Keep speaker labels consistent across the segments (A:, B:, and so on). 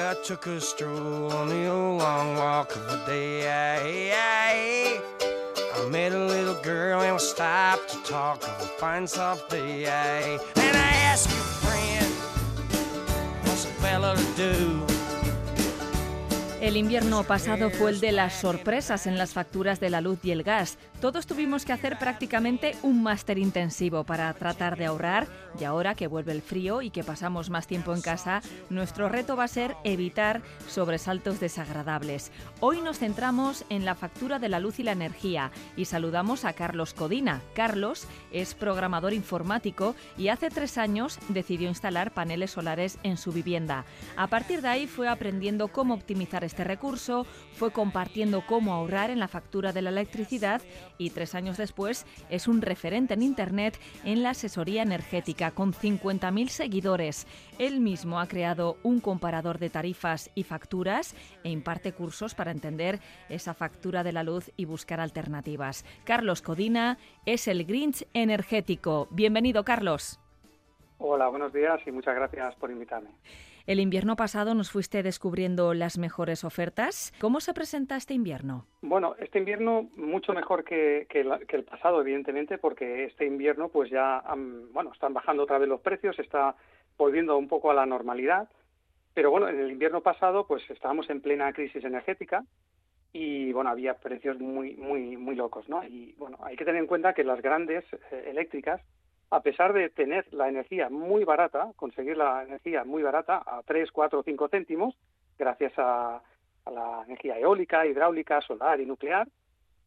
A: I took a stroll on the old long walk of the day. I, met a little girl and we stopped to talk of a fine soft day. And I asked you, friend, what's a fella to do? El invierno pasado fue el de las sorpresas en las facturas de la luz y el gas. Todos tuvimos que hacer prácticamente un máster intensivo para tratar de ahorrar y ahora que vuelve el frío y que pasamos más tiempo en casa, nuestro reto va a ser evitar sobresaltos desagradables. Hoy nos centramos en la factura de la luz y la energía y saludamos a Carlos Codina. Carlos es programador informático y hace tres años decidió instalar paneles solares en su vivienda. A partir de ahí fue aprendiendo cómo optimizar este recurso, fue compartiendo cómo ahorrar en la factura de la electricidad y tres años después es un referente en Internet en la asesoría energética con 50.000 seguidores. Él mismo ha creado un comparador de tarifas y facturas e imparte cursos para entender esa factura de la luz y buscar alternativas. Carlos Codina es el Grinch energético. Bienvenido, Carlos.
B: Hola, buenos días y muchas gracias por invitarme.
A: El invierno pasado nos fuiste descubriendo las mejores ofertas. ¿Cómo se presenta este invierno?
B: Bueno, este invierno mucho mejor que, el pasado, evidentemente, porque este invierno pues ya bueno, están bajando otra vez los precios, está volviendo un poco a la normalidad. Pero bueno, en el invierno pasado pues estábamos en plena crisis energética y bueno, había precios muy muy muy locos, ¿no? Y bueno, hay que tener en cuenta que las grandes eh, eléctricas a pesar de tener la energía muy barata, conseguir la energía muy barata a 3, 4 o 5 céntimos, gracias a, la energía eólica, hidráulica, solar y nuclear,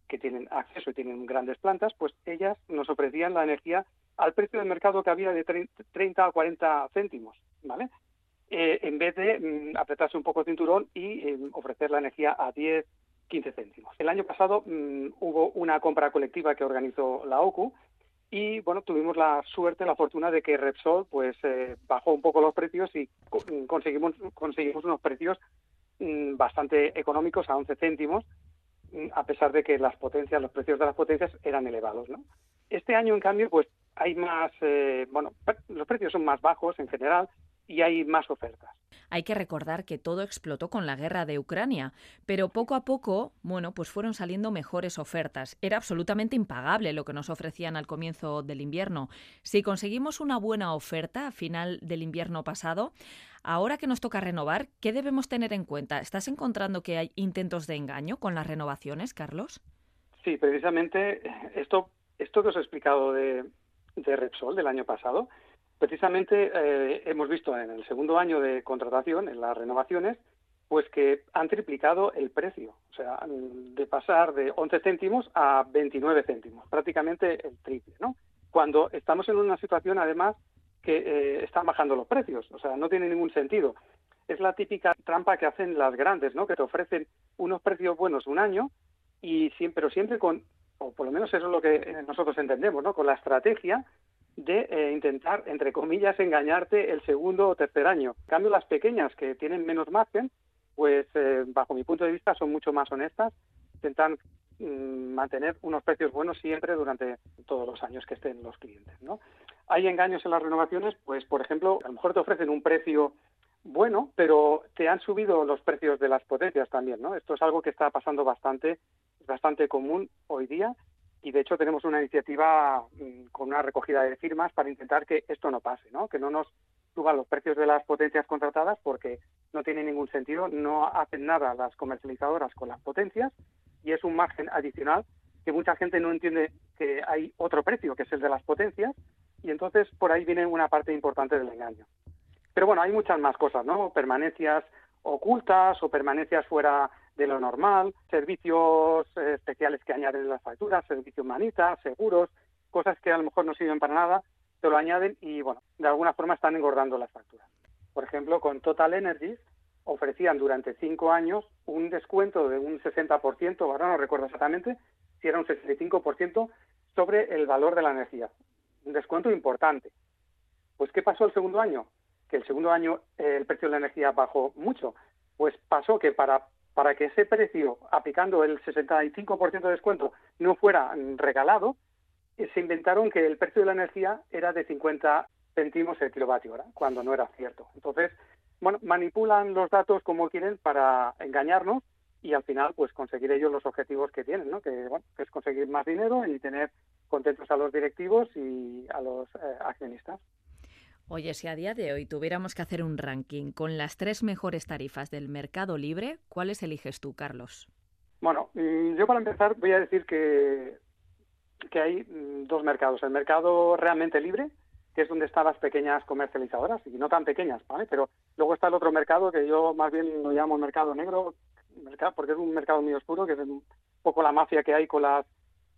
B: que tienen acceso y tienen grandes plantas, pues ellas nos ofrecían la energía al precio de mercado que había de 30 o 40 céntimos, ¿vale? Eh, en vez de mm, apretarse un poco el cinturón y eh, ofrecer la energía a 10, 15 céntimos. El año pasado mm, hubo una compra colectiva que organizó la OCU y bueno tuvimos la suerte la fortuna de que Repsol pues eh, bajó un poco los precios y conseguimos conseguimos unos precios mm, bastante económicos a 11 céntimos mm, a pesar de que las potencias los precios de las potencias eran elevados no este año en cambio pues hay más eh, bueno los precios son más bajos en general y hay más ofertas.
A: Hay que recordar que todo explotó con la guerra de Ucrania, pero poco a poco, bueno, pues fueron saliendo mejores ofertas. Era absolutamente impagable lo que nos ofrecían al comienzo del invierno. Si conseguimos una buena oferta a final del invierno pasado, ahora que nos toca renovar, ¿qué debemos tener en cuenta? ¿Estás encontrando que hay intentos de engaño con las renovaciones, Carlos?
B: Sí, precisamente esto, esto que os he explicado de, de Repsol del año pasado, precisamente eh, hemos visto en el segundo año de contratación, en las renovaciones, pues que han triplicado el precio, o sea, de pasar de 11 céntimos a 29 céntimos, prácticamente el triple, ¿no? Cuando estamos en una situación, además, que eh, están bajando los precios, o sea, no tiene ningún sentido. Es la típica trampa que hacen las grandes, ¿no? Que te ofrecen unos precios buenos un año y siempre, pero siempre con, o por lo menos eso es lo que nosotros entendemos, ¿no? Con la estrategia de eh, intentar, entre comillas, engañarte el segundo o tercer año. En cambio, las pequeñas que tienen menos margen, pues eh, bajo mi punto de vista son mucho más honestas, intentan mm, mantener unos precios buenos siempre durante todos los años que estén los clientes. ¿no? Hay engaños en las renovaciones, pues por ejemplo, a lo mejor te ofrecen un precio bueno, pero te han subido los precios de las potencias también, ¿no? Esto es algo que está pasando bastante, bastante común hoy día y de hecho tenemos una iniciativa mm, con una recogida de firmas para intentar que esto no pase, ¿no? que no nos suban los precios de las potencias contratadas porque no tiene ningún sentido, no hacen nada las comercializadoras con las potencias y es un margen adicional que mucha gente no entiende que hay otro precio, que es el de las potencias, y entonces por ahí viene una parte importante del engaño. Pero bueno, hay muchas más cosas, ¿no? Permanencias ocultas o permanencias fuera de lo normal, servicios eh, especiales que añaden en las facturas, servicios manitas, seguros, cosas que a lo mejor no sirven para nada, te lo añaden y, bueno, de alguna forma están engordando las facturas. Por ejemplo, con Total Energies ofrecían durante cinco años un descuento de un 60%, ahora no recuerdo exactamente, si era un 65% sobre el valor de la energía. Un descuento importante. Pues, ¿qué pasó el segundo año? Que el segundo año eh, el precio de la energía bajó mucho. Pues pasó que para para que ese precio, aplicando el 65% de descuento, no fuera regalado, eh, se inventaron que el precio de la energía era de 50 céntimos el kilovatio hora, cuando no era cierto. Entonces, bueno, manipulan los datos como quieren para engañarnos y al final pues conseguir ellos los objetivos que tienen, ¿no? Que, bueno, es conseguir más dinero y tener contentos a los directivos y a los eh, accionistas.
A: Oye, si a día de hoy tuviéramos que hacer un ranking con las tres mejores tarifas del mercado libre, ¿cuáles eliges tú, Carlos?
B: Bueno, mm, yo para empezar voy a decir que, que hay mm, dos mercados. El mercado realmente libre, que es donde están las pequeñas comercializadoras, y no tan pequeñas, ¿vale? Pero luego está el otro mercado que yo más bien lo llamo mercado negro, porque es un mercado muy oscuro, que es un poco la mafia que hay con las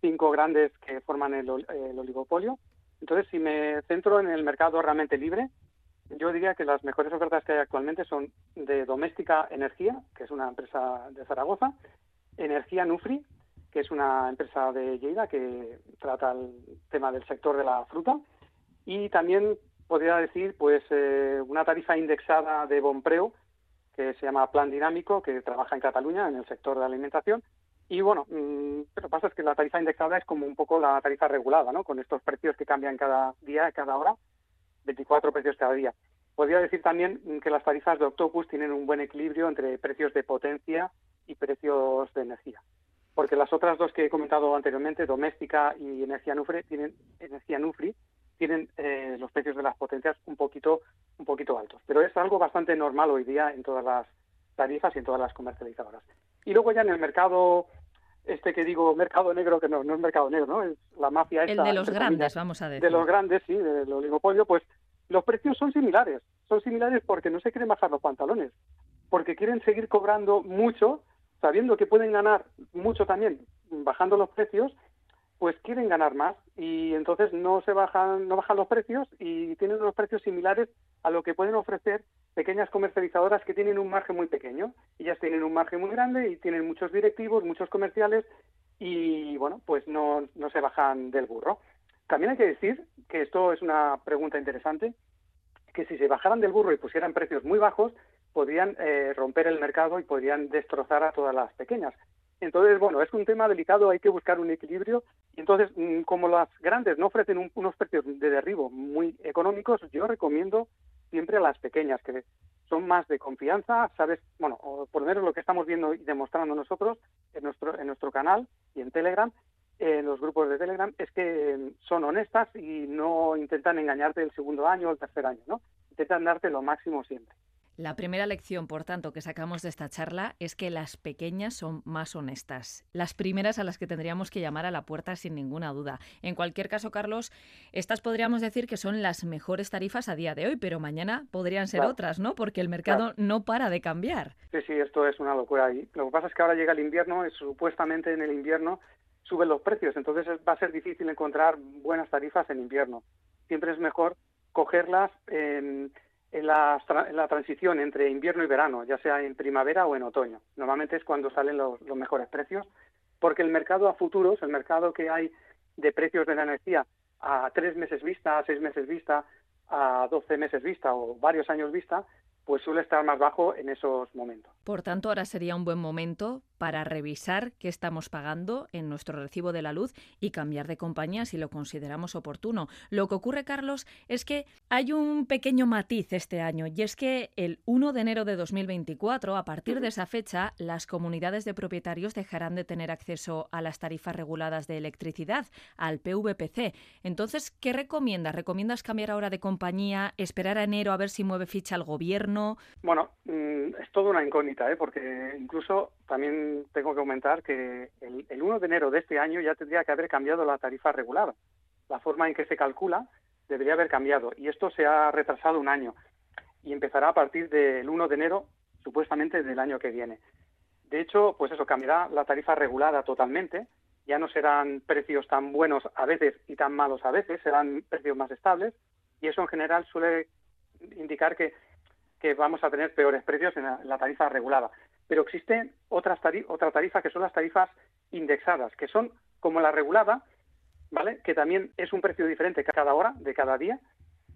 B: cinco grandes que forman el, oligopolio. Entonces, si me centro en el mercado realmente libre, yo diría que las mejores ofertas que hay actualmente son de Doméstica Energía, que es una empresa de Zaragoza, Energía Nufri, que es una empresa de Lleida que trata el tema del sector de la fruta, y también podría decir pues eh, una tarifa indexada de Bompreo, que se llama Plan Dinámico, que trabaja en Cataluña en el sector de alimentación. Y bueno, mm, lo que pasa es que la tarifa indexada es como un poco la tarifa regulada, ¿no? Con estos precios que cambian cada día, cada hora, 24 precios cada día. Podría decir también que las tarifas de Octopus tienen un buen equilibrio entre precios de potencia y precios de energía. Porque las otras dos que he comentado anteriormente, doméstica y energía Nufri, tienen, energía Nufri, tienen eh, los precios de las potencias un poquito, un poquito altos. Pero es algo bastante normal hoy día en todas las tarifas y en todas las comercializadoras. Y luego ya en el mercado, este que digo, mercado negro, que no, no es mercado negro, ¿no? Es la mafia esta.
A: El de los grandes, vamos a decir.
B: De los grandes, sí, del oligopolio, pues los precios son similares. Son similares porque no se quieren bajar los pantalones, porque quieren seguir cobrando mucho, sabiendo que pueden ganar mucho también bajando los precios pues quieren ganar más y entonces no se bajan no bajan los precios y tienen unos precios similares a lo que pueden ofrecer pequeñas comercializadoras que tienen un margen muy pequeño. Ellas tienen un margen muy grande y tienen muchos directivos muchos comerciales y bueno pues no, no se bajan del burro. También hay que decir que esto es una pregunta interesante que si se bajaran del burro y pusieran precios muy bajos podrían eh, romper el mercado y podrían destrozar a todas las pequeñas entonces, bueno, es un tema delicado, hay que buscar un equilibrio. Entonces, mm, como las grandes no ofrecen unos precios de derribo muy económicos, yo recomiendo siempre a las pequeñas, que son más de confianza, ¿sabes? Bueno, por lo menos lo que estamos viendo y demostrando nosotros en nuestro, en nuestro canal y en Telegram, en los grupos de Telegram, es que mm, son honestas y no intentan engañarte el segundo año o el tercer año, ¿no? Intentan darte lo máximo siempre.
A: La primera lección, por tanto, que sacamos de esta charla es que las pequeñas son más honestas. Las primeras a las que tendríamos que llamar a la puerta sin ninguna duda. En cualquier caso, Carlos, estas podríamos decir que son las mejores tarifas a día de hoy, pero mañana podrían ser otras, ¿no? Porque el mercado no para de cambiar.
B: Sí, sí, esto es una locura. Y lo que pasa es que ahora llega el invierno y supuestamente en el invierno suben los precios, entonces va a ser difícil encontrar buenas tarifas en invierno. Siempre es mejor cogerlas en en la, transición entre invierno y verano, ya sea en primavera o en otoño. Normalmente es cuando salen los, mejores precios, porque el mercado a futuros, el mercado que hay de precios de la energía a tres meses vista, a seis meses vista, a doce meses vista o varios años vista, pues suele estar más bajo en esos momentos.
A: Por tanto, ahora sería un buen momento para revisar qué estamos pagando en nuestro recibo de la luz y cambiar de compañía si lo consideramos oportuno. Lo que ocurre, Carlos, es que hay un pequeño matiz este año y es que el 1 de enero de 2024, a partir de esa fecha, las comunidades de propietarios dejarán de tener acceso a las tarifas reguladas de electricidad, al PVPC. Entonces, ¿qué recomiendas? ¿Recomiendas cambiar ahora de compañía, esperar a enero a ver si mueve ficha el gobierno?
B: Bueno, mm, es toda una incógnita, ¿eh? porque incluso también tengo que comentar que el, 1 de enero de este año ya tendría que haber cambiado la tarifa regulada. La forma en que se calcula debería haber cambiado y esto se ha retrasado un año y empezará a partir del 1 de enero supuestamente del año que viene. De hecho, pues eso cambiará la tarifa regulada totalmente. Ya no serán precios tan buenos a veces y tan malos a veces, serán precios más estables y eso en general suele indicar que, que vamos a tener peores precios en la tarifa regulada. Pero existen otras otra tarifa que son las tarifas indexadas, que son como la regulada, ¿vale? Que también es un precio diferente cada hora, de cada día,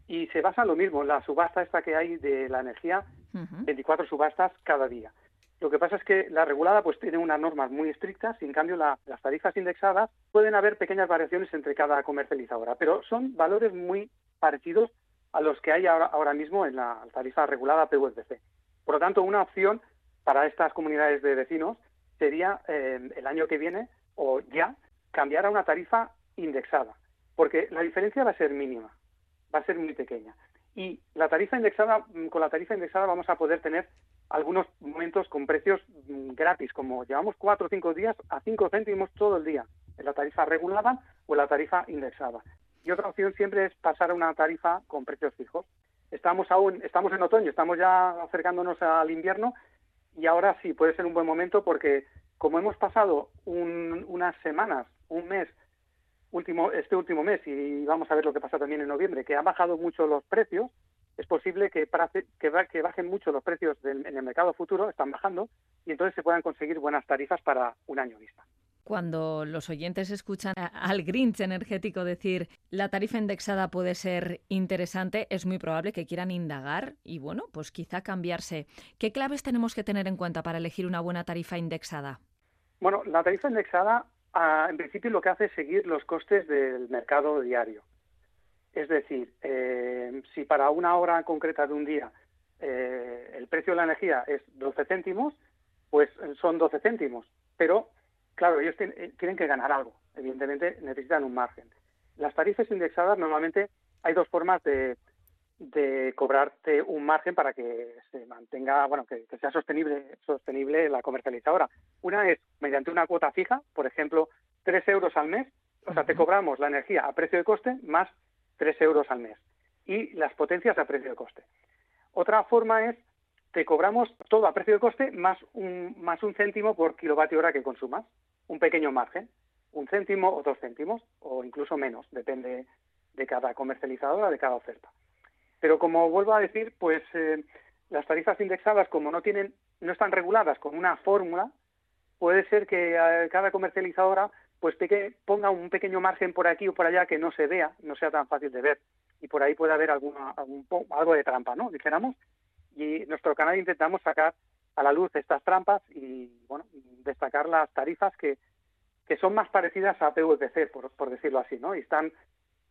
B: y se basa en lo mismo, la subasta esta que hay de la energía, 24 subastas cada día. Lo que pasa es que la regulada pues tiene unas normas muy estrictas y en cambio las tarifas indexadas pueden haber pequeñas variaciones entre cada comercializadora, pero son valores muy parecidos a los que hay ahora, mismo en la tarifa regulada PVPC. Por lo tanto, una opción para estas comunidades de vecinos sería eh, el año que viene o ya cambiar a una tarifa indexada, porque la diferencia va a ser mínima, va a ser muy pequeña. Y la tarifa indexada, mm, con la tarifa indexada vamos a poder tener algunos momentos con precios mm, gratis, como llevamos cuatro o cinco días a cinco céntimos todo el día, en la tarifa regulada o en la tarifa indexada. Y otra opción siempre es pasar a una tarifa con precios fijos. Estamos aún, estamos en otoño, estamos ya acercándonos al invierno y ahora sí puede ser un buen momento porque como hemos pasado unas semanas, un mes, último, este último mes y vamos a ver lo que pasa también en noviembre, que han bajado mucho los precios, es posible que, que, bajen mucho los precios en el mercado futuro, están bajando, y entonces se puedan conseguir buenas tarifas para un año vista.
A: Cuando los oyentes escuchan al Grinch energético decir la tarifa indexada puede ser interesante, es muy probable que quieran indagar y bueno, pues quizá cambiarse. ¿Qué claves tenemos que tener en cuenta para elegir una buena tarifa indexada?
B: Bueno, la tarifa indexada ah, en principio lo que hace es seguir los costes del mercado diario. Es decir, eh, si para una hora concreta de un día eh, el precio de la energía es 12 céntimos, pues son 12 céntimos. Pero claro, ellos eh, tienen que ganar algo. Evidentemente necesitan un margen. Las tarifas indexadas normalmente hay dos formas de, cobrarte un margen para que se mantenga, bueno, que, sea sostenible, sostenible la comercializadora. Una es mediante una cuota fija, por ejemplo, tres euros al mes, o sea, te cobramos la energía a precio de coste más tres euros al mes y las potencias a precio de coste. Otra forma es te cobramos todo a precio de coste más un, más un céntimo por kilovatio hora que consumas un pequeño margen, un céntimo o dos céntimos, o incluso menos, depende de cada comercializadora, de cada oferta. Pero como vuelvo a decir, pues eh, las tarifas indexadas, como no tienen, no están reguladas con una fórmula, puede ser que eh, cada comercializadora pues ponga un pequeño margen por aquí o por allá que no se vea, no sea tan fácil de ver, y por ahí puede haber alguna, algo de trampa, ¿no? Dijéramos, y en nuestro canal intentamos sacar a la luz estas trampas y bueno destacar las tarifas que, que son más parecidas a PVPC, por, por decirlo así, ¿no? Y están,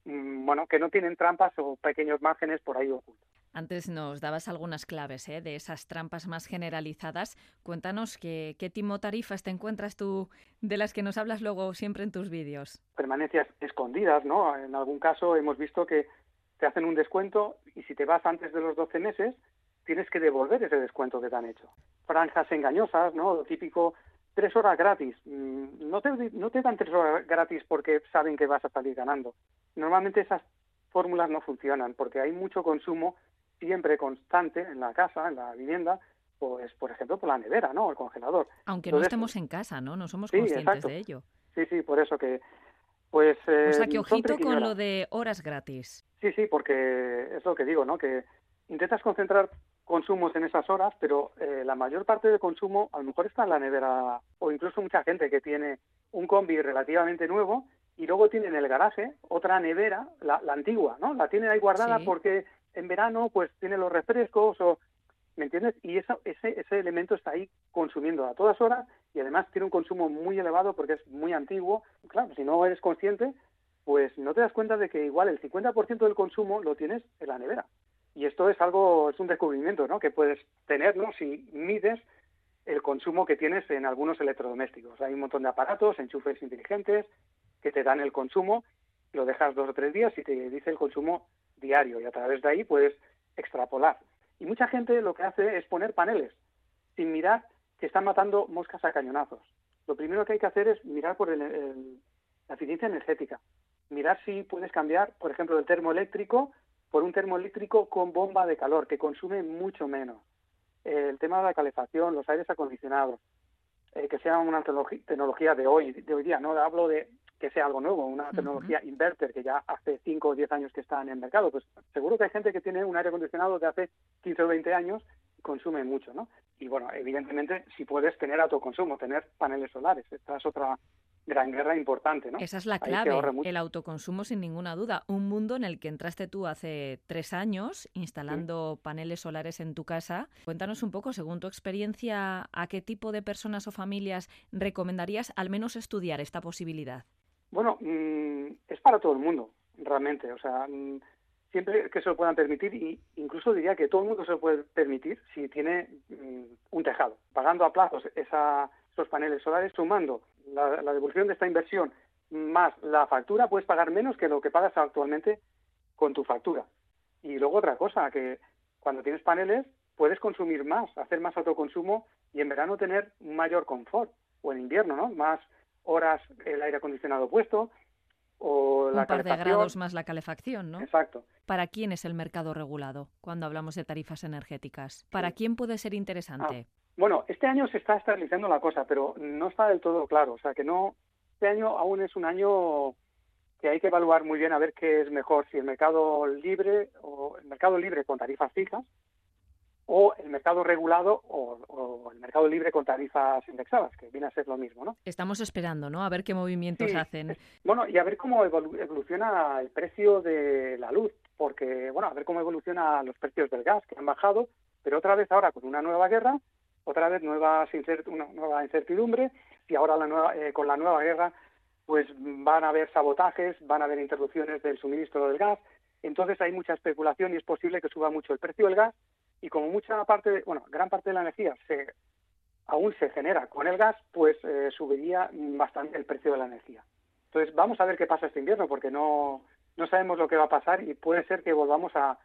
B: mm, bueno, que no tienen trampas o pequeños márgenes por ahí ocultos.
A: Antes nos dabas algunas claves ¿eh? de esas trampas más generalizadas. Cuéntanos qué, qué tipo tarifas te encuentras tú de las que nos hablas luego siempre en tus vídeos.
B: Permanencias escondidas, ¿no? En algún caso hemos visto que te hacen un descuento y si te vas antes de los 12 meses, tienes que devolver ese descuento que te han hecho. Franjas engañosas, ¿no? Lo típico, tres horas gratis. Mm, no te, no te dan tres horas gratis porque saben que vas a salir ganando. Normalmente esas fórmulas no funcionan porque hay mucho consumo siempre constante en la casa, en la vivienda, pues por ejemplo por la nevera, ¿no? El congelador.
A: Aunque no estemos en casa, ¿no? No somos conscientes de ello.
B: Sí, sí, por eso que pues
A: o sea, que ojito con lo de horas gratis.
B: Sí, sí, porque es lo que digo, ¿no? Que intentas concentrar consumos en esas horas, pero eh, la mayor parte del consumo a lo mejor está en la nevera o incluso mucha gente que tiene un combi relativamente nuevo y luego tiene en el garaje otra nevera, la, antigua, ¿no? La tiene ahí guardada porque en verano pues tiene los refrescos o ¿me entiendes? Y ese, ese elemento está ahí consumiendo a todas horas y además tiene un consumo muy elevado porque es muy antiguo. Claro, si no eres consciente, pues no te das cuenta de que igual el 50% del consumo lo tienes en la nevera. Y esto es algo, es un descubrimiento ¿no? que puedes tener ¿no? si mides el consumo que tienes en algunos electrodomésticos. Hay un montón de aparatos, enchufes inteligentes, que te dan el consumo, lo dejas dos o tres días y te dice el consumo diario y a través de ahí puedes extrapolar. Y mucha gente lo que hace es poner paneles sin mirar que están matando moscas a cañonazos. Lo primero que hay que hacer es mirar por la eficiencia energética, mirar si puedes cambiar, por ejemplo, el termoeléctrico por un termoeléctrico con bomba de calor, que consume mucho menos. el tema de la calefacción, los aires acondicionados, eh, que sea una tecnología de hoy, de hoy día, no hablo de que sea algo nuevo, una tecnología inverter que ya hace 5 o 10 años que está en el mercado, pues seguro que hay gente que tiene un aire acondicionado de hace 15 o 20 años y consume mucho, ¿no? Y bueno, evidentemente, si puedes tener autoconsumo, tener paneles solares, esta es otra gran guerra importante, ¿no?
A: Esa es la clave, el autoconsumo sin ninguna duda. Un mundo en el que entraste tú hace tres años instalando paneles solares en tu casa. Cuéntanos un poco, según tu experiencia, ¿a qué tipo de personas o familias recomendarías al menos estudiar esta posibilidad?
B: Bueno, mm, es para todo el mundo, realmente. O sea, mm, siempre que se lo puedan permitir y incluso diría que todo el mundo se lo puede permitir si tiene mm, un tejado, pagando a plazos esa, esos paneles solares, sumando la, la, devolución de esta inversión más la factura, puedes pagar menos que lo que pagas actualmente con tu factura. Y luego otra cosa, que cuando tienes paneles puedes consumir más, hacer más autoconsumo y en verano tener un mayor confort, o en invierno, ¿no? Más horas el aire acondicionado puesto, o
A: un par de grados más la calefacción, ¿no?
B: Exacto.
A: ¿Para quién es el mercado regulado cuando hablamos de tarifas energéticas? ¿Para quién puede ser interesante?
B: Bueno, este año se está estabilizando la cosa, pero no está del todo claro. O sea, que no. Este año aún es un año que hay que evaluar muy bien a ver qué es mejor, si el mercado libre o el mercado libre con tarifas fijas o el mercado regulado o, el mercado libre con tarifas indexadas, que viene a ser lo mismo, ¿no?
A: Estamos esperando, ¿no? A ver qué movimientos hacen.
B: Bueno, y a ver cómo evoluciona el precio de la luz, porque, bueno, a ver cómo evoluciona los precios del gas, que han bajado, pero otra vez ahora con una nueva guerra, otra vez nueva, una nueva incertidumbre, y ahora la nueva, eh, con la nueva guerra, pues van a haber sabotajes, van a haber interrupciones del suministro del gas, entonces hay mucha especulación y es posible que suba mucho el precio del gas y como mucha parte, bueno, gran parte de la energía se, aún se genera con el gas, pues eh, subiría bastante el precio de la energía. Entonces vamos a ver qué pasa este invierno porque no, no sabemos lo que va a pasar y puede ser que volvamos a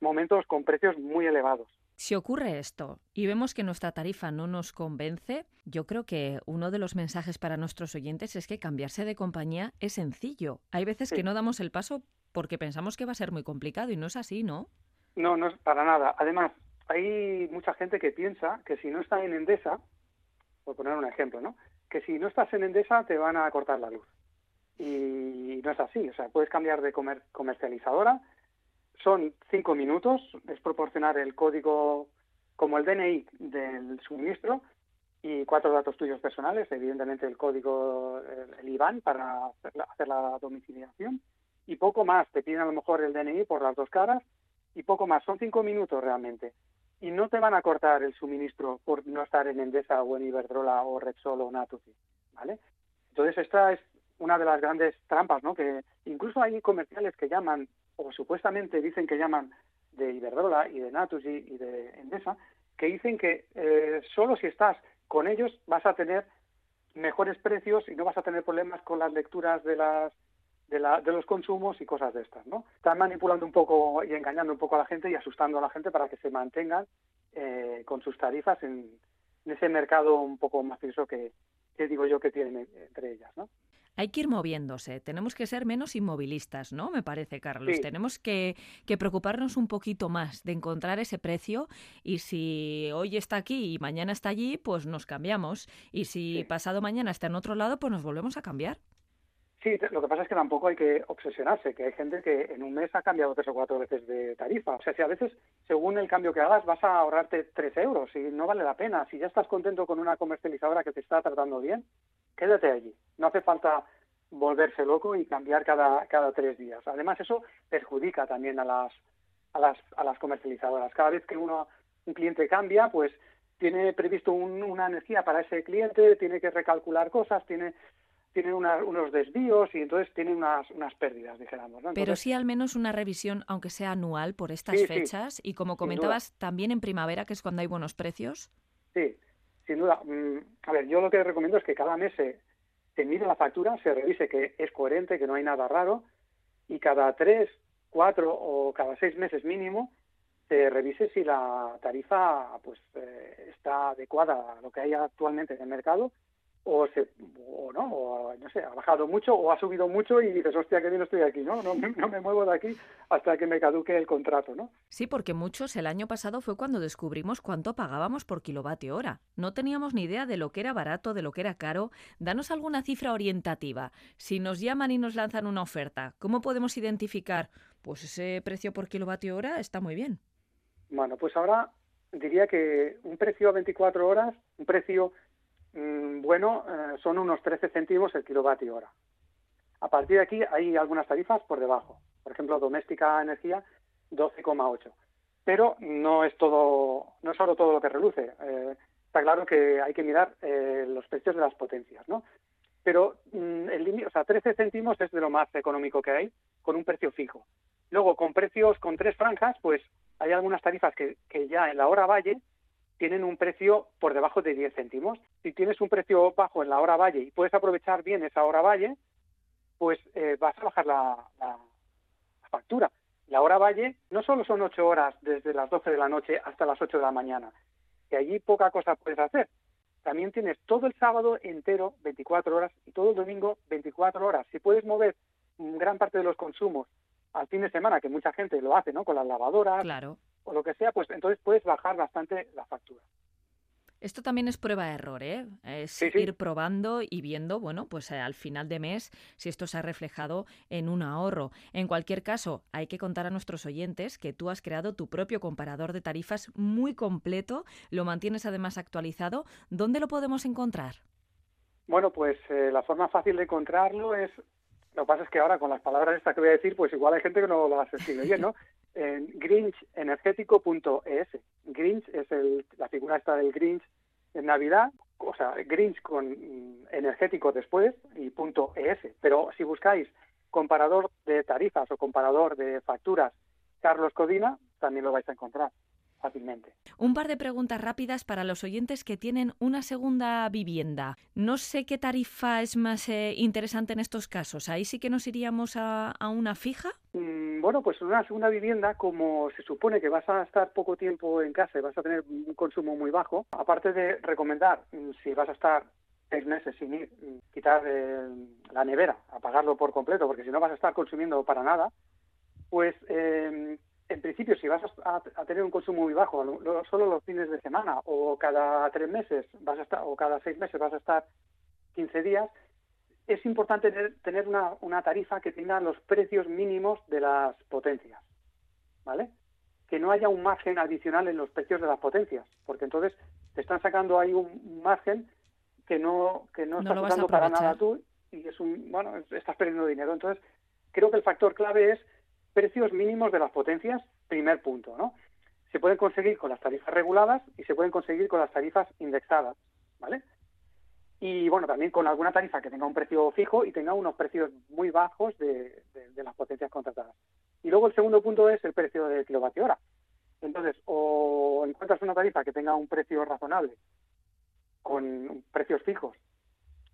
B: momentos con precios muy elevados.
A: Si ocurre esto y vemos que nuestra tarifa no nos convence, yo creo que uno de los mensajes para nuestros oyentes es que cambiarse de compañía es sencillo. Hay veces que no damos el paso porque pensamos que va a ser muy complicado y no es así, ¿no?
B: No, no es para nada. Además, hay mucha gente que piensa que si no está en Endesa, por poner un ejemplo, ¿no? Que si no estás en Endesa te van a cortar la luz. Y no es así. O sea, puedes cambiar de comercializadora. Son cinco minutos. Es proporcionar el código como el DNI del suministro y cuatro datos tuyos personales, evidentemente el código, el IBAN para hacer la domiciliación y poco más. Te piden a lo mejor el DNI por las dos caras y poco más. Son cinco minutos realmente. Y no te van a cortar el suministro por no estar en Endesa o en Iberdrola o Repsol o Natufi, ¿vale? Entonces esta es una de las grandes trampas, ¿no? Que incluso hay comerciales que llaman o supuestamente dicen que llaman de Iberdrola y de Natufi y de Endesa que dicen que eh, solo si estás con ellos vas a tener mejores precios y no vas a tener problemas con las lecturas de las de, la, de, los consumos y cosas de estas, ¿no? Están manipulando un poco y engañando un poco a la gente y asustando a la gente para que se mantengan eh, con sus tarifas en, ese mercado un poco macizo que, que digo yo que tienen entre ellas, ¿no?
A: Hay que ir moviéndose, tenemos que ser menos inmovilistas, ¿no? Me parece, Carlos. Tenemos que, que, preocuparnos un poquito más de encontrar ese precio y si hoy está aquí y mañana está allí, pues nos cambiamos. Y si pasado mañana está en otro lado, pues nos volvemos a cambiar.
B: Sí, lo que pasa es que tampoco hay que obsesionarse, que hay gente que en un mes ha cambiado tres o cuatro veces de tarifa. O sea, si a veces, según el cambio que hagas, vas a ahorrarte tres euros y no vale la pena. Si ya estás contento con una comercializadora que te está tratando bien, quédate allí. No hace falta volverse loco y cambiar cada, cada tres días. Además, eso perjudica también a las, a las, a las comercializadoras. Cada vez que uno, un cliente cambia, pues tiene previsto una energía para ese cliente, tiene que recalcular cosas, tiene tienen unos desvíos y entonces tienen unas, unas pérdidas, dijéramos.
A: Pero sí al menos una revisión, aunque sea anual, por estas fechas. y como comentabas, también en primavera, que es cuando hay buenos precios.
B: Sí, sin duda. Mm, a ver, yo lo que recomiendo es que cada mes se, se mire la factura, se revise que es coherente, que no hay nada raro, y cada tres, cuatro o cada seis meses mínimo se revise si la tarifa pues eh, está adecuada a lo que hay actualmente en el mercado o, se, o no, o no sé, ha bajado mucho o ha subido mucho y dices, hostia, que bien estoy aquí, ¿no? No, no me muevo de aquí hasta que me caduque el contrato, ¿no?
A: Sí, porque muchos el año pasado fue cuando descubrimos cuánto pagábamos por kilovatio hora. No teníamos ni idea de lo que era barato, de lo que era caro. Danos alguna cifra orientativa. Si nos llaman y nos lanzan una oferta, ¿cómo podemos identificar? Pues ese precio por kilovatio hora está muy bien.
B: Bueno, pues ahora diría que un precio a 24 horas, un precio bueno, eh, son unos 13 céntimos el kilovatio hora. A partir de aquí hay algunas tarifas por debajo. Por ejemplo, doméstica energía 12,8. Pero no es todo, no es solo todo lo que reluce. Eh, está claro que hay que mirar eh, los precios de las potencias, ¿no? Pero mm, el o sea, 13 céntimos es de lo más económico que hay, con un precio fijo. Luego, con precios con tres franjas, pues hay algunas tarifas que, que ya en la hora valle tienen un precio por debajo de 10 céntimos. Si tienes un precio bajo en la hora valle y puedes aprovechar bien esa hora valle, pues eh, vas a bajar la, la, factura. La hora valle no solo son 8 horas desde las 12 de la noche hasta las 8 de la mañana, que allí poca cosa puedes hacer. También tienes todo el sábado entero, 24 horas, y todo el domingo, 24 horas. Si puedes mover gran parte de los consumos al fin de semana, que mucha gente lo hace, ¿no? Con las lavadoras
A: claro.
B: O lo que sea, pues entonces puedes bajar bastante la factura.
A: Esto también es prueba de error, ¿eh? Es ir probando y viendo, bueno, pues eh, al final de mes si esto se ha reflejado en un ahorro. En cualquier caso, hay que contar a nuestros oyentes que tú has creado tu propio comparador de tarifas muy completo, lo mantienes además actualizado. ¿Dónde lo podemos encontrar?
B: Bueno, pues eh, la forma fácil de encontrarlo es lo que pasa es que ahora con las palabras estas que voy a decir, pues igual hay gente que no las escribe bien, ¿no? En grinchenergético.es. Grinch es el, la figura esta del Grinch en Navidad, o sea, Grinch con mm, energético después y punto .es. Pero si buscáis comparador de tarifas o comparador de facturas Carlos Codina, también lo vais a encontrar fácilmente.
A: Un par de preguntas rápidas para los oyentes que tienen una segunda vivienda. No sé qué tarifa es más eh, interesante en estos casos. Ahí sí que nos iríamos a, una fija.
B: Mm, bueno, pues una segunda vivienda, como se supone que vas a estar poco tiempo en casa y vas a tener un consumo muy bajo, aparte de recomendar mm, si vas a estar seis meses sin ir, mm, quitar eh, la nevera, apagarlo por completo, porque si no vas a estar consumiendo para nada, pues eh, en principio, si vas a, tener un consumo muy bajo, solo los fines de semana o cada tres meses vas a estar, o cada seis meses vas a estar 15 días, es importante tener, una, tarifa que tenga los precios mínimos de las potencias, ¿vale? Que no haya un margen adicional en los precios de las potencias, porque entonces te están sacando ahí un margen que no que no, estás usando para nada tú y es un bueno estás perdiendo dinero. Entonces creo que el factor clave es precios mínimos de las potencias, primer punto, ¿no? Se pueden conseguir con las tarifas reguladas y se pueden conseguir con las tarifas indexadas, ¿vale? Y bueno, también con alguna tarifa que tenga un precio fijo y tenga unos precios muy bajos de, las potencias contratadas. Y luego el segundo punto es el precio de kilovatio hora. Entonces, o encuentras una tarifa que tenga un precio razonable con precios fijos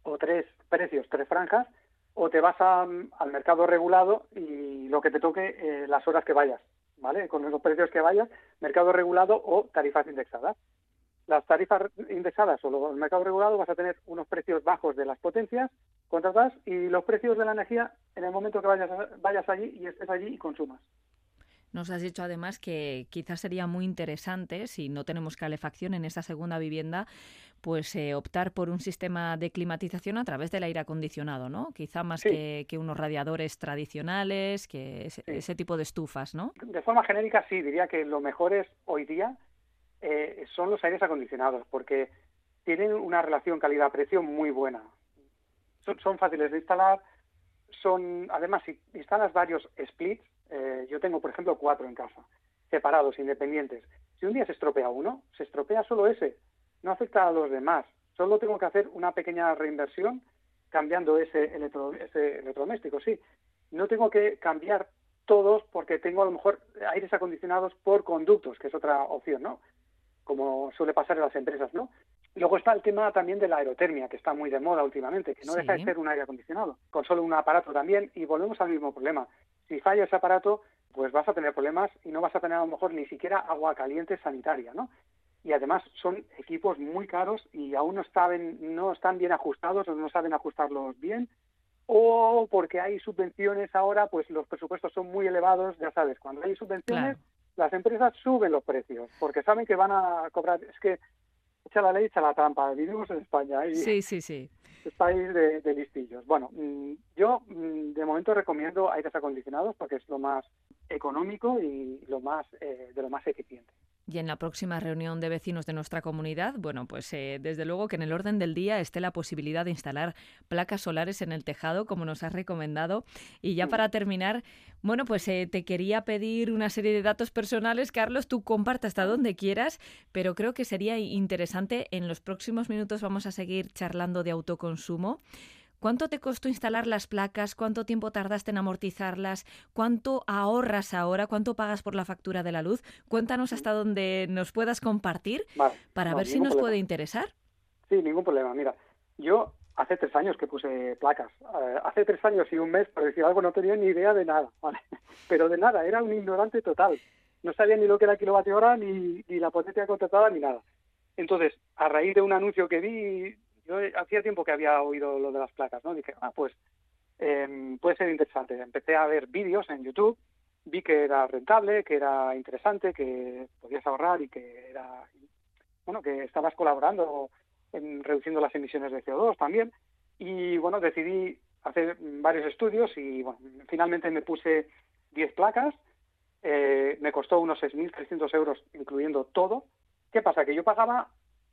B: o tres precios, tres franjas, o te vas al mercado regulado y lo que te toque eh, las horas que vayas, ¿vale? Con los precios que vayas, mercado regulado o tarifas indexadas. Las tarifas indexadas o el mercado regulado vas a tener unos precios bajos de las potencias contratadas y los precios de la energía en el momento que vayas, vayas allí y estés allí y consumas.
A: Nos has dicho además que quizás sería muy interesante, si no tenemos calefacción en esa segunda vivienda, pues eh, optar por un sistema de climatización a través del aire acondicionado, ¿no? Quizá más que, unos radiadores tradicionales, que ese, tipo de estufas, ¿no?
B: De forma genérica, sí, diría que lo mejor es hoy día eh, son los aires acondicionados, porque tienen una relación calidad-precio muy buena. Son, son fáciles de instalar, son, además, si instalas varios splits, eh, yo tengo, por ejemplo, cuatro en casa, separados, independientes. Si un día se estropea uno, se estropea solo ese, no afecta a los demás. Solo tengo que hacer una pequeña reinversión cambiando ese, ese electrodoméstico, sí. No tengo que cambiar todos porque tengo a lo mejor aires acondicionados por conductos, que es otra opción, ¿no? Como suele pasar en las empresas, ¿no? luego está el tema también de la aerotermia, que está muy de moda últimamente, que no deja de ser un aire acondicionado, con solo un aparato también, y volvemos al mismo problema. Si falla ese aparato, pues vas a tener problemas y no vas a tener a lo mejor ni siquiera agua caliente sanitaria, ¿no? Y además son equipos muy caros y aún no, saben, no están bien ajustados o no saben ajustarlos bien, o porque hay subvenciones ahora, pues los presupuestos son muy elevados, ya sabes, cuando hay subvenciones, las empresas suben los precios, porque saben que van a cobrar, es que echa la ley, echa la trampa. Vivimos en España. Y
A: sí, sí, sí.
B: Es país de, listillos. Bueno, mm, yo mm, de momento recomiendo aires acondicionados porque es lo más económico y lo más eh, de lo más eficiente.
A: Y en la próxima reunión de vecinos de nuestra comunidad, bueno, pues eh, desde luego que en el orden del día esté la posibilidad de instalar placas solares en el tejado, como nos has recomendado. Y ya para terminar, bueno, pues eh, te quería pedir una serie de datos personales, Carlos, tú comparte hasta donde quieras, pero creo que sería interesante, en los próximos minutos vamos a seguir charlando de autoconsumo. ¿Cuánto te costó instalar las placas? ¿Cuánto tiempo tardaste en amortizarlas? ¿Cuánto ahorras ahora? ¿Cuánto pagas por la factura de la luz? Cuéntanos hasta dónde nos puedas compartir para ver si nos puede interesar.
B: Sí, ningún problema. Mira, yo hace tres años que puse placas. Eh, hace tres años y un mes, por decir algo, no tenía ni idea de nada, ¿vale? Pero de nada, era un ignorante total. No sabía ni lo que era kilovatio hora, ni, ni la potencia contratada, ni nada. Entonces, a raíz de un anuncio que vi, yo hacía tiempo que había oído lo de las placas, ¿no? Dije, ah, pues em, puede ser interesante. Empecé a ver vídeos en YouTube, vi que era rentable, que era interesante, que podías ahorrar y que era, bueno, que estabas colaborando en reduciendo las emisiones de CO2 también. Y bueno, decidí hacer varios estudios y bueno, finalmente me puse 10 placas. Eh, me costó unos 6.300 euros incluyendo todo. ¿Qué pasa? Que yo pagaba,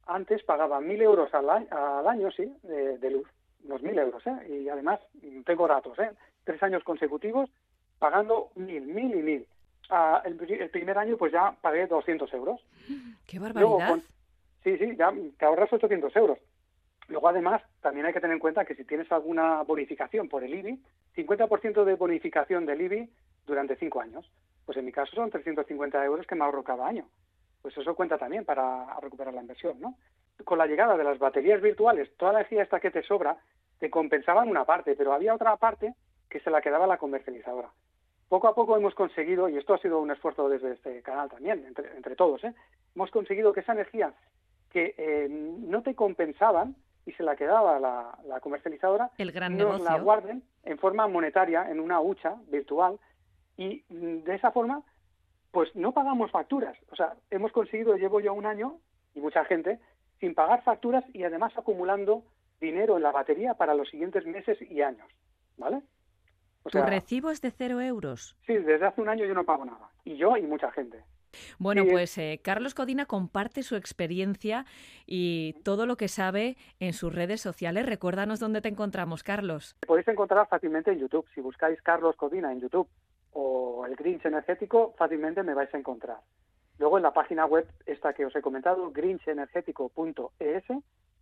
B: antes pagaba 1.000 euros al año, al año sí, de, luz. Unos 1.000 euros, ¿eh? Y además tengo datos, ¿eh? Tres años consecutivos pagando 1.000, 1.000 y 1.000. Ah, el, primer año pues ya pagué 200 euros.
A: ¡Qué barbaridad!
B: Sí, sí, ya te ahorras 800 euros. Luego, además, también hay que tener en cuenta que si tienes alguna bonificación por el IBI, 50% de bonificación del IBI durante cinco años. Pues en mi caso son 350 euros que me ahorro cada año. Pues eso cuenta también para recuperar la inversión, ¿no? Con la llegada de las baterías virtuales, toda la energía esta que te sobra, te compensaban una parte, pero había otra parte que se la quedaba la comercializadora. Poco a poco hemos conseguido, y esto ha sido un esfuerzo desde este canal también, entre, entre todos, ¿eh? hemos conseguido que esa energía que eh, no te compensaban y se la quedaba la, comercializadora,
A: el gran
B: nos la guarden en forma monetaria en una hucha virtual y mm, de esa forma pues no pagamos facturas. O sea, hemos conseguido, llevo ya un año y mucha gente, sin pagar facturas y además acumulando dinero en la batería para los siguientes meses y años. ¿Vale?
A: O ¿Tu recibo es de cero euros?
B: Sí, desde hace un año yo no pago nada. Y yo y mucha gente.
A: Bueno, pues eh, Carlos Codina comparte su experiencia y todo lo que sabe en sus redes sociales. Recuérdanos dónde te encontramos, Carlos.
B: Podéis encontrar fácilmente en YouTube. Si buscáis Carlos Codina en YouTube o el Grinch energético, fácilmente me vais a encontrar. Luego en la página web esta que os he comentado, grinchenergético.es,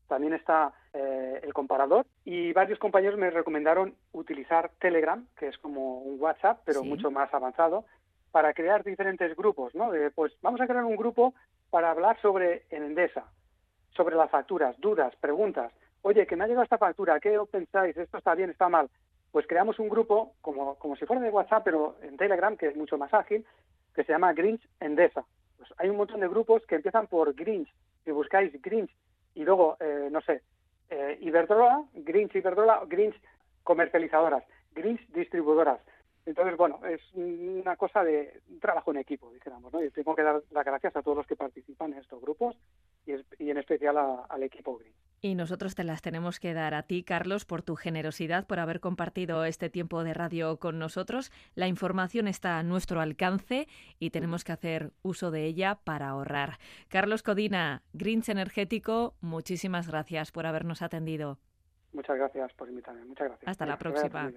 B: también está eh, el comparador y varios compañeros me recomendaron utilizar Telegram, que es como un WhatsApp, pero mucho más avanzado, para crear diferentes grupos, ¿no? pues vamos a crear un grupo para hablar sobre en Endesa, sobre las facturas, dudas, preguntas. Oye, que me ha llegado esta factura, ¿qué pensáis? ¿Esto está bien, está mal? Pues creamos un grupo como, como si fuera de WhatsApp, pero en Telegram, que es mucho más ágil, que se llama Grinch Endesa. Pues hay un montón de grupos que empiezan por Grinch. Si buscáis Grinch y luego, eh, no sé, eh, Iberdrola, Grinch Iberdrola, Grinch comercializadoras, Grinch distribuidoras, entonces, bueno, es una cosa de un trabajo en equipo, dijéramos, ¿no? Y tengo que dar las gracias a todos los que participan en estos grupos y, en especial al equipo Green.
A: Y nosotros te las tenemos que dar a ti, Carlos, por tu generosidad, por haber compartido este tiempo de radio con nosotros. La información está a nuestro alcance y tenemos que hacer uso de ella para ahorrar. Carlos Codina, Greens Energético, muchísimas gracias por habernos atendido.
B: Muchas gracias por invitarme. Muchas gracias.
A: Hasta la próxima.